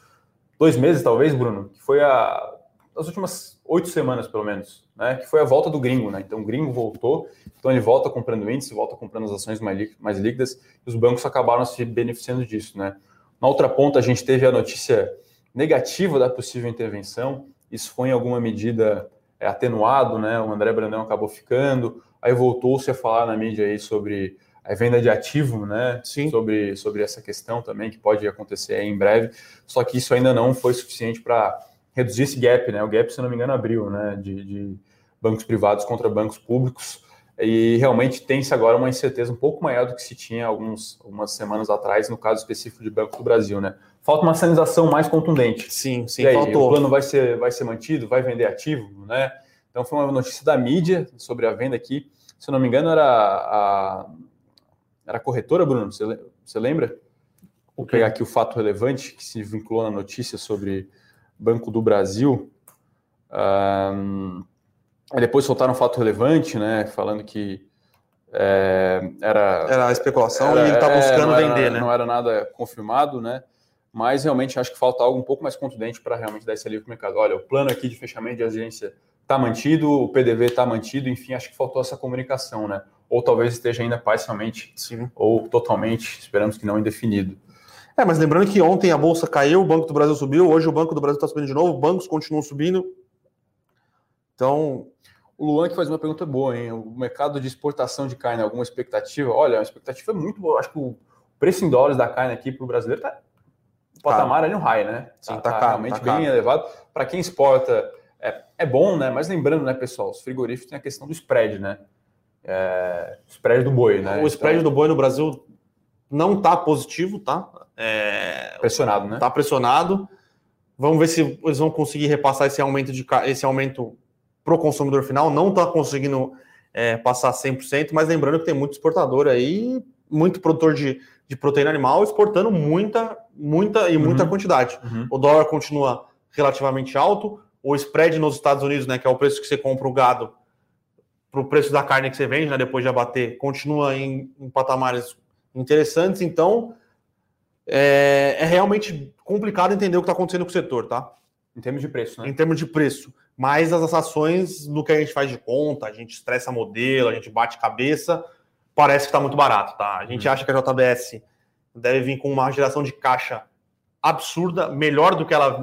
[SPEAKER 1] dois meses, talvez, Bruno, que foi a, as últimas oito semanas, pelo menos, né? Que foi a volta do gringo, né? Então o gringo voltou, então ele volta comprando índice, volta comprando as ações mais, mais líquidas, e os bancos acabaram se beneficiando disso, né? Na outra ponta, a gente teve a notícia negativa da possível intervenção, isso foi em alguma medida é, atenuado, né? O André Brandão acabou ficando, aí voltou-se a falar na mídia aí sobre a venda de ativo, né? Sim. Sobre, sobre essa questão também, que pode acontecer em breve, só que isso ainda não foi suficiente para reduzir esse gap, né? O gap, se não me engano, abriu, né? De, de bancos privados contra bancos públicos. E realmente tem-se agora uma incerteza um pouco maior do que se tinha alguns, algumas semanas atrás, no caso específico de Banco do Brasil, né? Falta uma sinalização mais contundente.
[SPEAKER 2] Sim, sim,
[SPEAKER 1] e aí, faltou. O plano vai ser, vai ser mantido, vai vender ativo, né? Então foi uma notícia da mídia sobre a venda aqui. Se eu não me engano, era a, era a corretora, Bruno, você, você lembra? Vou pegar aqui o fato relevante que se vinculou na notícia sobre Banco do Brasil. Um, depois soltaram um fato relevante, né? Falando que é, era.
[SPEAKER 2] Era a especulação era, e ele está é, buscando
[SPEAKER 1] é,
[SPEAKER 2] vender,
[SPEAKER 1] era,
[SPEAKER 2] né?
[SPEAKER 1] Não era nada confirmado, né? Mas realmente acho que falta algo um pouco mais contundente para realmente dar esse alívio para o mercado. Olha, o plano aqui de fechamento de agência está mantido, o PDV está mantido, enfim, acho que faltou essa comunicação, né? Ou talvez esteja ainda parcialmente Sim. ou totalmente, esperamos que não indefinido.
[SPEAKER 2] É, mas lembrando que ontem a bolsa caiu, o Banco do Brasil subiu, hoje o Banco do Brasil está subindo de novo, bancos continuam subindo. Então.
[SPEAKER 1] O Luan que faz uma pergunta boa, hein? O mercado de exportação de carne, alguma expectativa? Olha, a expectativa é muito boa. Acho que o preço em dólares da carne aqui para o brasileiro está o patamar ali no high, né?
[SPEAKER 2] Sim, tá, tá, tá realmente tá
[SPEAKER 1] bem elevado. Para quem exporta, é, é bom, né? Mas lembrando, né, pessoal, os frigoríficos têm a questão do spread, né? É, spread do boi, né?
[SPEAKER 2] O spread então... do boi no Brasil não está positivo, tá? É,
[SPEAKER 1] pressionado, né?
[SPEAKER 2] Está pressionado. Vamos ver se eles vão conseguir repassar esse aumento de esse aumento para o consumidor final. Não está conseguindo é, passar 100%, mas lembrando que tem muito exportador aí, muito produtor de, de proteína animal exportando muita, muita e muita uhum. quantidade. Uhum. O dólar continua relativamente alto. O spread nos Estados Unidos, né, que é o preço que você compra o gado para o preço da carne que você vende, né, depois de abater, continua em, em patamares interessantes. Então, é, é realmente complicado entender o que está acontecendo com o setor, tá?
[SPEAKER 1] Em termos de preço, né?
[SPEAKER 2] Em termos de preço. Mas as ações, no que a gente faz de conta, a gente estressa modelo, a gente bate cabeça, parece que está muito barato, tá? A gente hum. acha que a JBS deve vir com uma geração de caixa absurda, melhor do que ela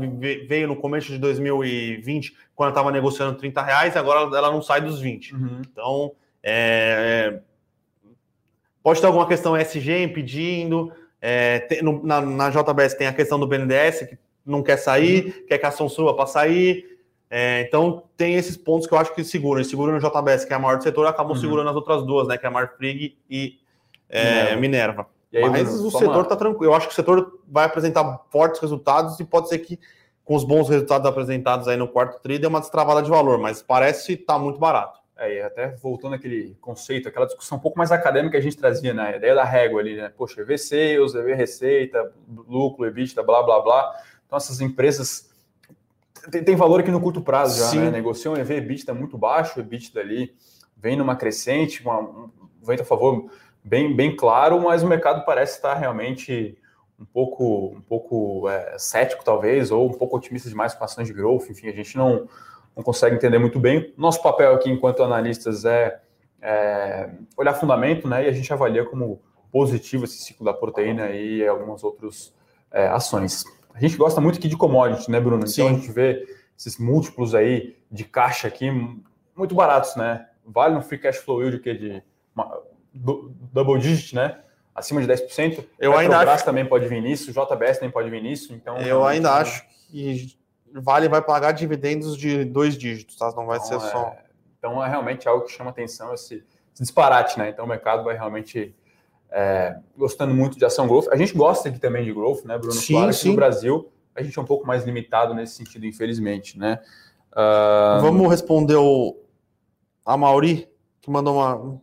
[SPEAKER 2] veio no começo de 2020, quando estava negociando 30 reais, agora ela não sai dos 20. Uhum. Então, é, pode ter alguma questão SG impedindo, é, tem, no, na, na, JBS tem a questão do BNDES, que não quer sair, uhum. quer que a ação suba para sair. É, então, tem esses pontos que eu acho que seguram. Eles seguram no JBS, que é a maior do setor, acabam uhum. segurando as outras duas, né? Que é a Marfrig e é, Minerva. Minerva. E aí, Mas o setor está tranquilo. Eu acho que o setor vai apresentar fortes resultados e pode ser que com os bons resultados apresentados aí no quarto tri, deu uma destravada de valor, mas parece estar tá muito barato.
[SPEAKER 1] É, até voltando aquele conceito, aquela discussão um pouco mais acadêmica que a gente trazia, né? A ideia da régua ali, né? Poxa, EV sales, EV receita, lucro, EBITDA, blá, blá, blá. Então, essas empresas tem, tem valor aqui no curto prazo já, Sim. né? Negociam EV EBITDA muito baixo, EBITDA ali vem numa crescente, uma, um vento a favor bem, bem claro, mas o mercado parece estar realmente um pouco, um pouco é, cético, talvez, ou um pouco otimista demais com ações de growth. Enfim, a gente não, não consegue entender muito bem. Nosso papel aqui, enquanto analistas, é, é olhar fundamento, né? E a gente avalia como positivo esse ciclo da proteína e algumas outras é, ações. A gente gosta muito aqui de commodity, né, Bruno? Sim. Então a gente vê esses múltiplos aí de caixa aqui muito baratos, né? Vale um free cash flow yield que de uma, double digit, né? Acima de 10%.
[SPEAKER 2] Eu ainda acho
[SPEAKER 1] também pode vir nisso, JBS também pode vir nisso, então
[SPEAKER 2] Eu ainda né? acho que Vale vai pagar dividendos de dois dígitos, tá? Não vai então, ser
[SPEAKER 1] é...
[SPEAKER 2] só.
[SPEAKER 1] Então é realmente algo que chama atenção esse, esse disparate, né? Então o mercado vai realmente é, gostando muito de ação growth. A gente gosta aqui também de growth, né, Bruno?
[SPEAKER 2] Sim, claro
[SPEAKER 1] sim. no Brasil a gente é um pouco mais limitado nesse sentido, infelizmente, né?
[SPEAKER 2] Uh... Vamos responder o a Mauri, que mandou uma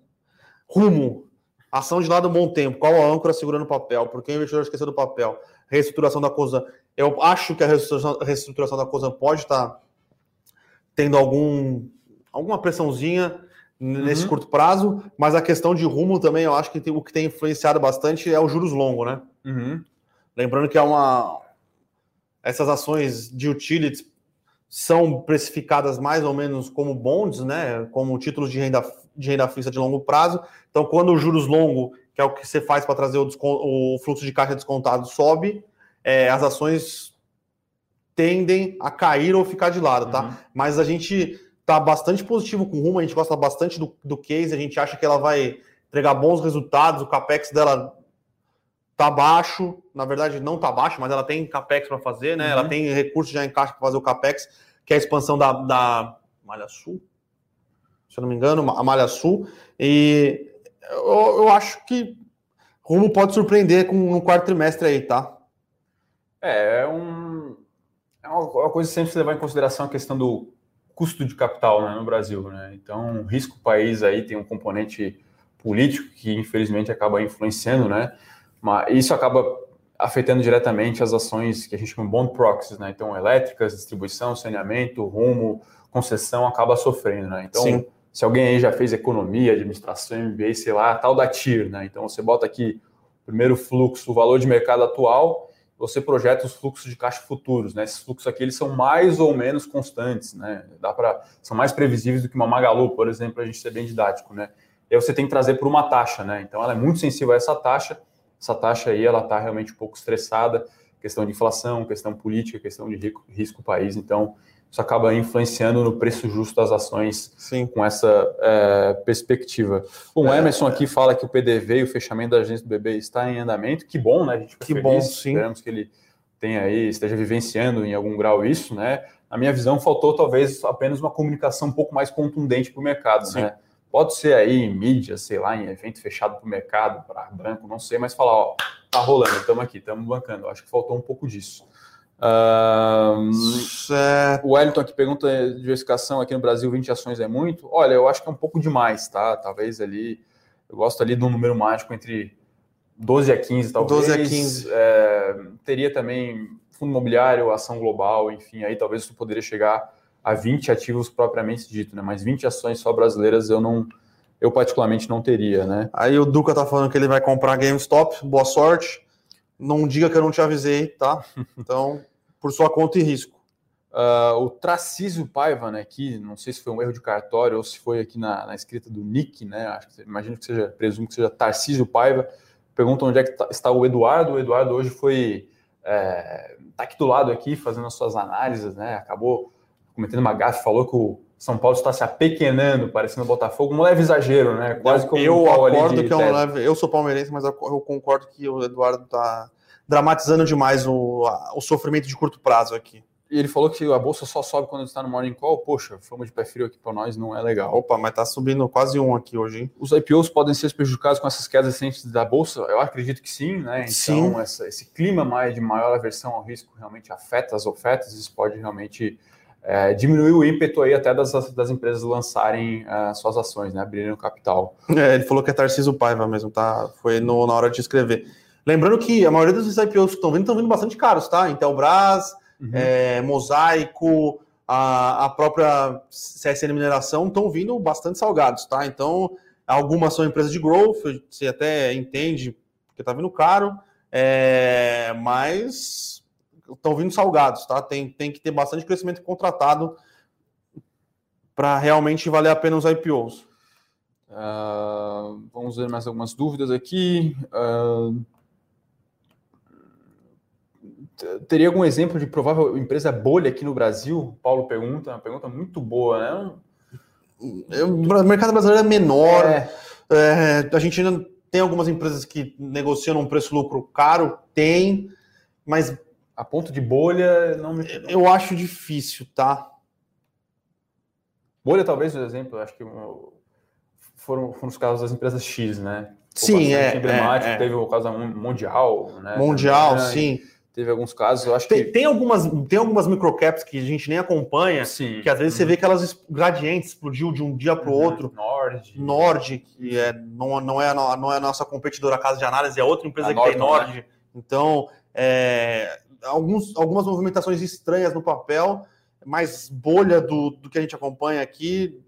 [SPEAKER 2] rumo. Ação de lado um bom tempo. Qual a âncora segurando o papel? Por que o investidor esqueceu do papel? Reestruturação da Cosan. Eu acho que a reestruturação, reestruturação da Cosan pode estar tendo algum, alguma pressãozinha nesse uhum. curto prazo, mas a questão de rumo também, eu acho que tem, o que tem influenciado bastante é o juros longo, né?
[SPEAKER 1] Uhum.
[SPEAKER 2] Lembrando que é uma. Essas ações de utilities são precificadas mais ou menos como bonds, né? Como títulos de renda, de renda fixa de longo prazo. Então, quando os juros longo, que é o que você faz para trazer o, o, fluxo de caixa descontado, sobe, é, as ações tendem a cair ou ficar de lado, tá? Uhum. Mas a gente tá bastante positivo com o rumo, a gente gosta bastante do, do case, a gente acha que ela vai entregar bons resultados, o capex dela tá baixo, na verdade não tá baixo, mas ela tem capex para fazer, né? Uhum. Ela tem recursos já em caixa para fazer o capex, que é a expansão da, da Malha Sul, se eu não me engano, a Malha Sul. E eu, eu acho que Rumo pode surpreender com no quarto trimestre aí, tá?
[SPEAKER 1] É, é um é uma coisa sempre se levar em consideração a questão do custo de capital né, no Brasil, né? Então, risco país aí tem um componente político que infelizmente acaba influenciando, né? Mas isso acaba afetando diretamente as ações que a gente chama de bond proxies, né? Então, elétricas, distribuição, saneamento, rumo, concessão acaba sofrendo, né? Então, Sim. se alguém aí já fez economia, administração, MBA, sei lá, tal da TIR, né? Então, você bota aqui primeiro fluxo, o valor de mercado atual, você projeta os fluxos de caixa futuros, né? Esses fluxos aqui, eles são mais ou menos constantes, né? Dá para são mais previsíveis do que uma Magalu, por exemplo, a gente ser bem didático, né? E aí você tem que trazer por uma taxa, né? Então, ela é muito sensível a essa taxa, essa taxa aí ela está realmente um pouco estressada, questão de inflação, questão política, questão de risco, risco país, então isso acaba influenciando no preço justo das ações
[SPEAKER 2] Sim.
[SPEAKER 1] com essa é, perspectiva. O é, Emerson aqui fala que o PDV e o fechamento da agência do BB está em andamento, que bom, né? A gente
[SPEAKER 2] que feliz, bom, sim.
[SPEAKER 1] Esperamos que ele tenha aí, esteja vivenciando em algum grau isso, né? Na minha visão, faltou talvez apenas uma comunicação um pouco mais contundente para o mercado, sim. né? Pode ser aí em mídia, sei lá, em evento fechado para o mercado, para branco, não sei, mas falar, ó, tá rolando, estamos aqui, estamos bancando. Acho que faltou um pouco disso. Uh, o Wellington aqui pergunta diversificação aqui no Brasil, 20 ações é muito? Olha, eu acho que é um pouco demais, tá? Talvez ali, eu gosto ali de um número mágico entre 12 a 15, talvez.
[SPEAKER 2] 12 a 15.
[SPEAKER 1] É, teria também fundo imobiliário, ação global, enfim, aí talvez isso poderia chegar a 20 ativos propriamente dito, né? Mas 20 ações só brasileiras eu não, eu particularmente não teria, né?
[SPEAKER 2] Aí o Duca tá falando que ele vai comprar GameStop, boa sorte. Não diga que eu não te avisei, tá? Então, por sua conta e risco.
[SPEAKER 1] Uh, o Tracísio Paiva, né, aqui, não sei se foi um erro de cartório ou se foi aqui na, na escrita do Nick, né, acho que, imagino que seja, presumo que seja Tarcísio Paiva, pergunta onde é que tá, está o Eduardo, o Eduardo hoje foi, é, tá aqui do lado aqui, fazendo as suas análises, né, acabou cometendo uma gafe, falou que o São Paulo está se apequenando, parecendo o Botafogo, um leve exagero, né?
[SPEAKER 2] Quase como eu um acordo que é um leve. Eu sou palmeirense, mas eu concordo que o Eduardo está dramatizando demais o, o sofrimento de curto prazo aqui.
[SPEAKER 1] e ele falou que a bolsa só sobe quando está no morning call. Poxa, fama de pé frio aqui para nós não é legal.
[SPEAKER 2] Opa, mas tá subindo quase um aqui hoje, hein?
[SPEAKER 1] Os IPOs podem ser prejudicados com essas quedas recentes da bolsa? Eu acredito que sim, né? Então, sim. Essa, esse clima mais de maior aversão ao risco realmente afeta as ofertas. Isso pode realmente é, diminuir o ímpeto aí até das, das empresas lançarem uh, suas ações, né? Abrirem o capital.
[SPEAKER 2] É, ele falou que é Tarcísio Paiva mesmo, tá? Foi no, na hora de escrever. Lembrando que a maioria dos IPOs que estão vindo estão vindo bastante caros, tá? Intelbras uhum. é, Mosaico, a, a própria CSN Mineração estão vindo bastante salgados, tá? Então, algumas são empresas de growth, você até entende que está vindo caro, é, mas estão vindo salgados, tá? Tem, tem que ter bastante crescimento contratado para realmente valer a pena os IPOs.
[SPEAKER 1] Uh, ah, vamos ver mais algumas dúvidas aqui. Uh, teria algum exemplo de provável empresa bolha aqui no Brasil? Paulo pergunta, uma pergunta muito boa, né?
[SPEAKER 2] O mercado brasileiro é menor. É. É, a gente ainda tem algumas empresas que negociam um preço-lucro caro, tem, mas
[SPEAKER 1] a ponto de bolha não me...
[SPEAKER 2] Eu acho difícil, tá?
[SPEAKER 1] Bolha, talvez, por exemplo, acho que foram, foram os casos das empresas X, né?
[SPEAKER 2] Sim, é,
[SPEAKER 1] emblemático,
[SPEAKER 2] é, é.
[SPEAKER 1] teve o caso mundial, né?
[SPEAKER 2] Mundial, também, sim.
[SPEAKER 1] Teve alguns casos, eu acho
[SPEAKER 2] tem,
[SPEAKER 1] que.
[SPEAKER 2] Tem algumas, tem algumas microcaps que a gente nem acompanha,
[SPEAKER 1] Sim.
[SPEAKER 2] que às vezes uhum. você vê que elas gradientes explodiu de um dia para o uhum. outro.
[SPEAKER 1] Nord.
[SPEAKER 2] Nord, que é, não, não, é, não é a nossa competidora casa de análise, é outra empresa a que Norton, tem Nord. Né? Então, é, alguns, algumas movimentações estranhas no papel, mas bolha do, do que a gente acompanha aqui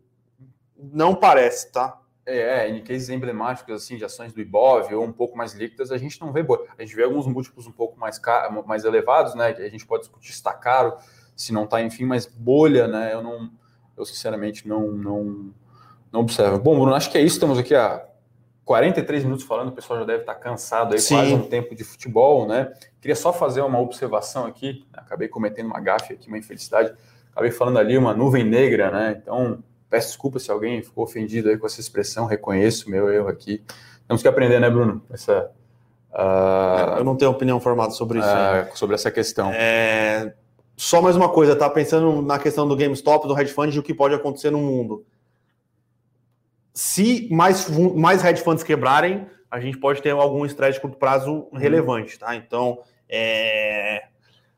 [SPEAKER 2] não parece, tá?
[SPEAKER 1] É, em cases emblemáticos assim de ações do Ibov ou um pouco mais líquidas, a gente não vê boa. A gente vê alguns múltiplos um pouco mais, mais elevados, né? Que a gente pode discutir se está caro, se não está, enfim, mas bolha, né? Eu não, eu sinceramente não, não, não observo. Bom, Bruno, acho que é isso. Estamos aqui há 43 minutos falando, o pessoal já deve estar cansado aí, Sim. quase um tempo de futebol, né? Queria só fazer uma observação aqui, acabei cometendo uma gafe aqui, uma infelicidade. Acabei falando ali uma nuvem negra, né? Então, Peço desculpa se alguém ficou ofendido aí com essa expressão, reconheço meu erro aqui. Temos que aprender, né, Bruno? Essa,
[SPEAKER 2] uh, Eu não tenho opinião formada sobre isso.
[SPEAKER 1] Uh, sobre essa questão.
[SPEAKER 2] É... Só mais uma coisa, tá? Pensando na questão do GameStop, do hedge fund e o que pode acontecer no mundo. Se mais, mais hedge funds quebrarem, a gente pode ter algum estresse de curto prazo uhum. relevante, tá? Então, é...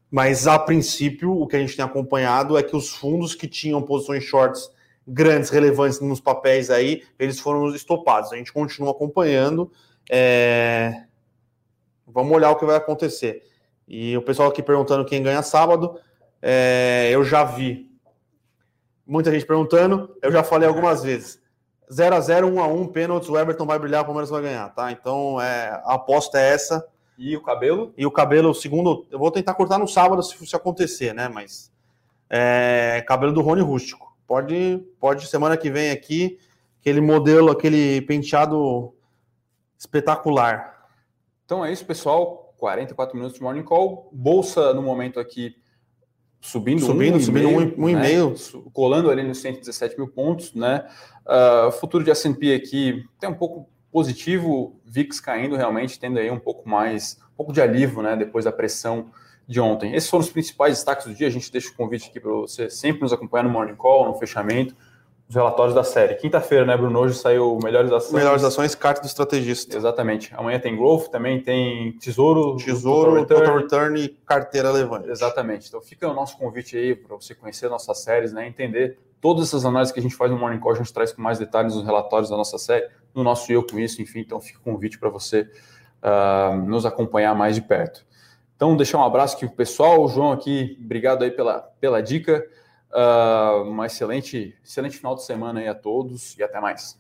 [SPEAKER 2] mas a princípio, o que a gente tem acompanhado é que os fundos que tinham posições shorts grandes, relevantes nos papéis aí, eles foram estopados. A gente continua acompanhando. É... Vamos olhar o que vai acontecer. E o pessoal aqui perguntando quem ganha sábado, é... eu já vi. Muita gente perguntando, eu já falei algumas vezes. 0 a 0 1 a 1 pênaltis, o Everton vai brilhar, o Palmeiras vai ganhar, tá? Então, é, a aposta é essa.
[SPEAKER 1] E o cabelo?
[SPEAKER 2] E o cabelo, segundo, eu vou tentar cortar no sábado se, se acontecer, né? Mas é, cabelo do Rony Rústico. Pode, pode semana que vem aqui, aquele modelo, aquele penteado espetacular.
[SPEAKER 1] Então é isso, pessoal. 44 minutos de morning call. Bolsa no momento aqui subindo,
[SPEAKER 2] subindo, um subindo um, um e meio, né?
[SPEAKER 1] colando ali nos 117 mil pontos, né? Uh, futuro de S&P aqui tem um pouco positivo, VIX caindo realmente, tendo aí um pouco mais, um pouco de alívio, né? Depois da pressão de ontem. Esses foram os principais destaques do dia. A gente deixa o convite aqui para você sempre nos acompanhar no Morning Call, no fechamento, os relatórios da série. Quinta-feira, né, Bruno? Hoje saiu Melhores Ações.
[SPEAKER 2] Melhores Ações, carta do estrategista.
[SPEAKER 1] Exatamente. Amanhã tem Growth, também tem Tesouro,
[SPEAKER 2] Tesouro, Total Return. Total Return e Carteira Levante.
[SPEAKER 1] Exatamente. Então fica o nosso convite aí para você conhecer nossas séries, né, entender todas essas análises que a gente faz no Morning Call, a gente traz com mais detalhes nos relatórios da nossa série, no nosso Eu Com Isso, enfim. Então fica o convite para você uh, nos acompanhar mais de perto. Então, deixar um abraço aqui para o pessoal. O João aqui, obrigado aí pela, pela dica. Uh, uma excelente, excelente final de semana aí a todos e até mais.